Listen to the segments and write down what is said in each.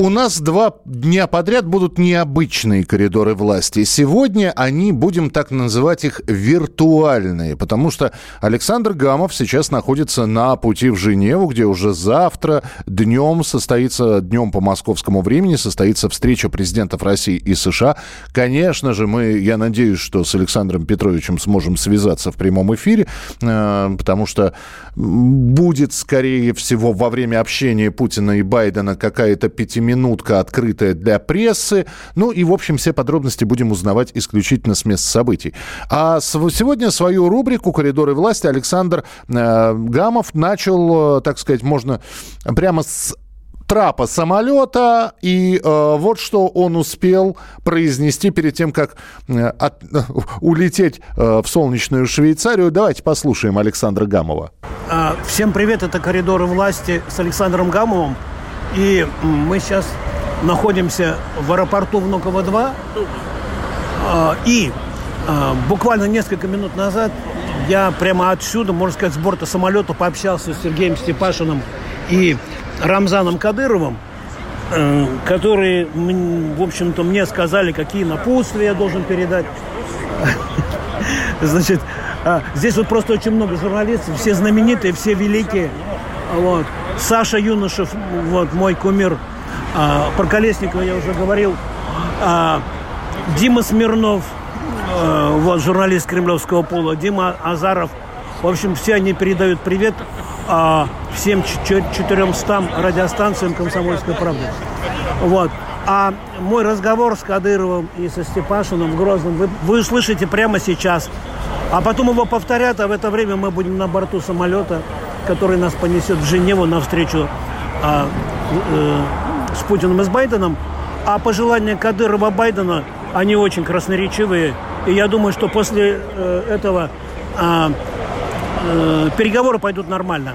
У нас два дня подряд будут необычные коридоры власти. Сегодня они, будем так называть их, виртуальные, потому что Александр Гамов сейчас находится на пути в Женеву, где уже завтра днем состоится, днем по московскому времени, состоится встреча президентов России и США. Конечно же, мы, я надеюсь, что с Александром Петровичем сможем связаться в прямом эфире, э, потому что будет, скорее всего, во время общения Путина и Байдена какая-то пятиминутка открытая для прессы. Ну и, в общем, все подробности будем узнавать исключительно с мест событий. А сегодня свою рубрику «Коридоры власти» Александр э, Гамов начал, э, так сказать, можно прямо с трапа самолета, и э, вот что он успел произнести перед тем, как э, от- улететь э, в солнечную Швейцарию. Давайте послушаем Александра Гамова. А, Всем привет, это «Коридоры власти» с Александром Гамовым. И мы сейчас находимся в аэропорту Внуково-2. А, И а, буквально несколько минут назад я прямо отсюда, можно сказать, с борта самолета пообщался с Сергеем Степашиным и Рамзаном Кадыровым, э, которые, в общем-то, мне сказали, какие напутствия я должен передать. Значит, а, здесь вот просто очень много журналистов, все знаменитые, все великие. Вот. Саша Юношев, вот мой кумир. А, про Колесникова я уже говорил. А, Дима Смирнов, э, вот журналист кремлевского пола. Дима Азаров. В общем, все они передают привет а, всем чё- 400 радиостанциям «Комсомольской правды». Вот. А мой разговор с Кадыровым и со Степашиным в Грозном вы, вы услышите прямо сейчас. А потом его повторят, а в это время мы будем на борту самолета, который нас понесет в Женеву навстречу а, э, с Путиным и с Байденом. А пожелания Кадырова Байдена, они очень красноречивые. И я думаю, что после э, этого а, э, переговоры пойдут нормально.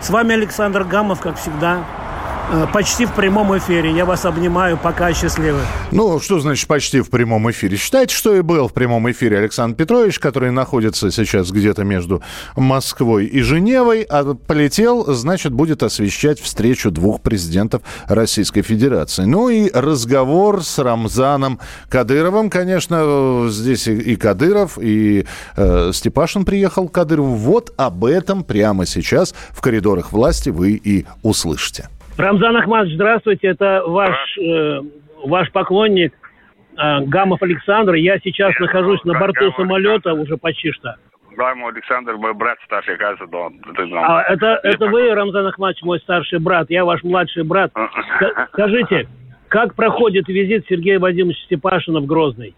С вами Александр Гамов, как всегда. Э, Почти в прямом эфире. Я вас обнимаю. Пока счастливы. Ну, что значит почти в прямом эфире? Считайте, что и был в прямом эфире Александр Петрович, который находится сейчас где-то между Москвой и Женевой, а полетел, значит, будет освещать встречу двух президентов Российской Федерации. Ну и разговор с Рамзаном Кадыровым, конечно, здесь и, Кадыров, и э, Степашин приехал к Кадырову. Вот об этом прямо сейчас в коридорах власти вы и услышите. Рамзан Ахмадович, здравствуйте. Это ваш, э, ваш поклонник э, Гамов Александр. Я сейчас нахожусь на борту Гамов самолета уже почти что. Да, мой Александр, мой брат старший, кажется, знал. А это, это вы, Рамзан Ахмадович, мой старший брат. Я ваш младший брат. Ска- Скажите, как проходит визит Сергея Вадимовича Степашина в Грозный?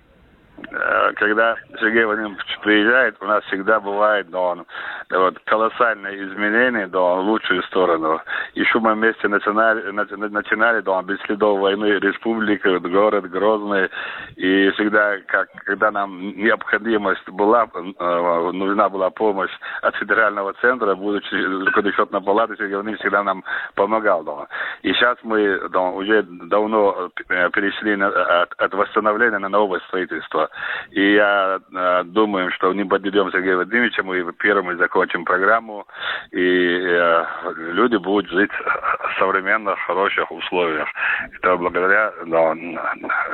Э, Когда Сергей Владимирович приезжает, у нас всегда бывает, да, он, вот, колоссальные изменения, да, в лучшую сторону. Еще мы вместе начинали, нач- начинали да, без следов войны республика, город Грозный. И всегда, как, когда нам необходимость была, э, нужна была помощь от федерального центра, будучи расчетной палаты, Сергей Владимирович всегда нам помогал. Да. И сейчас мы да, уже давно э, перешли на- от, от восстановления на новое строительство. И я э, думаю, что не подведем Сергея Владимировича, мы первыми закончим программу, и э, люди будут жить в современных, хороших условиях. Это благодаря да,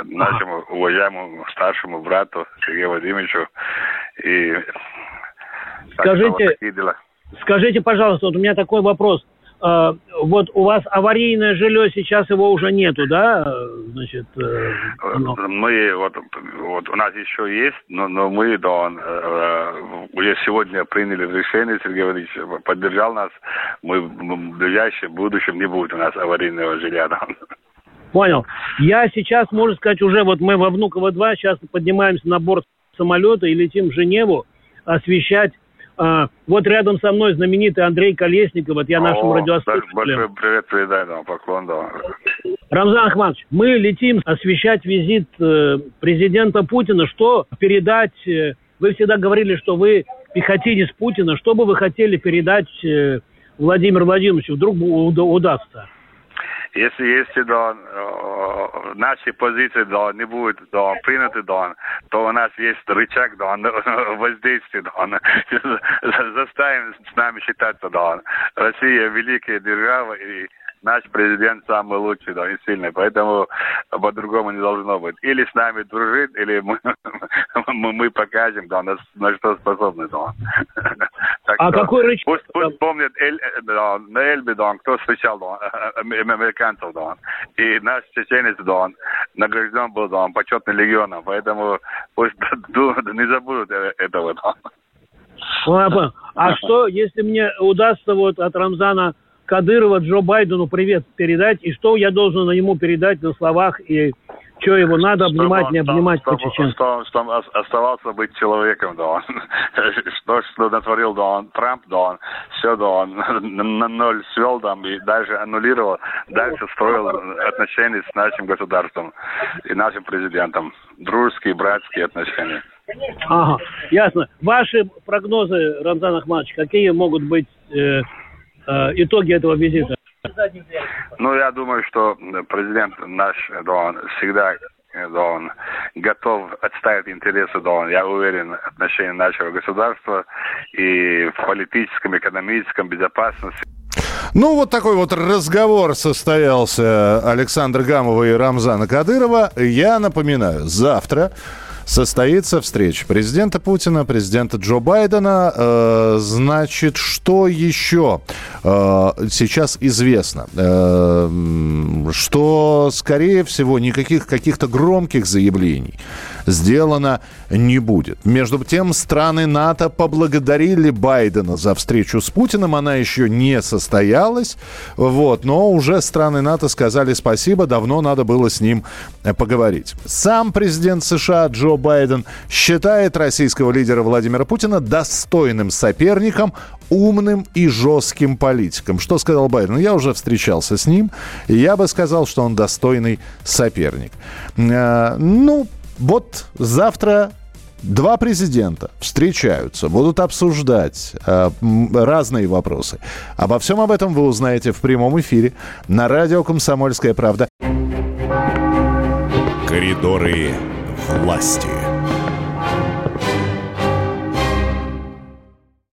нашему уважаемому старшему брату Сергею Владимировичу. И так что вот Скажите, такие дела. Скажите, пожалуйста, вот у меня такой вопрос. Э, Вот у вас аварийное жилье, сейчас его уже нету, да? Э, Значит, э, ну, Мы вот, вот у нас еще есть, но, но мы да, э, уже сегодня приняли решение, Сергей Владимирович поддержал нас. Мы в ближайшем будущем не будет у нас аварийного жилья. да. Понял. Я сейчас, можно сказать, уже вот мы во Внуково-2 сейчас поднимаемся на борт самолета и летим в Женеву освещать. А, вот рядом со мной знаменитый Андрей Колесников, вот я нашим О, радиослушателям. Большой привет передай, да, поклон, да. Рамзан Ахмадович, мы летим освещать визит э, президента Путина. Что передать? э, Вы всегда говорили, что вы пехотинец Путина, что бы вы хотели передать э, Владимиру Владимировичу, вдруг удастся? Если, если да, наши позиции да, не будут да, приняты, да, то у нас есть рычаг да, воздействия. Да, заставим с нами считаться. Да. Россия великая держава, и наш президент самый лучший, да, и сильный. Поэтому по-другому не должно быть. Или с нами дружит, или мы, мы покажем, да, на, на что способны, да. Так а что, какой рычаг? Пусть, пусть помнят Эль, да, на Эльбе, да, кто встречал, да, американцев, да. И наш чеченец, да, награжден был, да, почетным легионом. Поэтому пусть не забудут э, этого, да. А что, если мне удастся вот от Рамзана Кадырова Джо Байдену привет передать, и что я должен ему передать на словах, и что его надо обнимать, чтобы, не обнимать чтобы, по-чеченски. Чтобы, чтобы оставался быть человеком, да он. Что, что натворил, да он, Трамп, да он, все, да он на ноль свел, да, и даже аннулировал, дальше строил отношения с нашим государством и нашим президентом. Дружеские, братские отношения. Ага, ясно. Ваши прогнозы, Рамзан Ахмадович, какие могут быть э, Э, итоги этого визита? Ну, я думаю, что президент наш, да, он всегда да, он готов отставить интересы, да, он, я уверен, отношения нашего государства и в политическом, экономическом, безопасности. Ну, вот такой вот разговор состоялся Александра Гамова и Рамзана Кадырова. Я напоминаю, завтра состоится встреча президента Путина, президента Джо Байдена. Э, значит, что еще э, сейчас известно? Э, что, скорее всего, никаких каких-то громких заявлений сделано не будет. Между тем, страны НАТО поблагодарили Байдена за встречу с Путиным. Она еще не состоялась, вот, но уже страны НАТО сказали спасибо, давно надо было с ним поговорить. Сам президент США Джо Байден считает российского лидера Владимира Путина достойным соперником, умным и жестким политиком. Что сказал Байден? Я уже встречался с ним, я бы сказал, что он достойный соперник. Э, ну, вот завтра Два президента встречаются, будут обсуждать э, разные вопросы. Обо всем об этом вы узнаете в прямом эфире на радио «Комсомольская правда». Коридоры власти.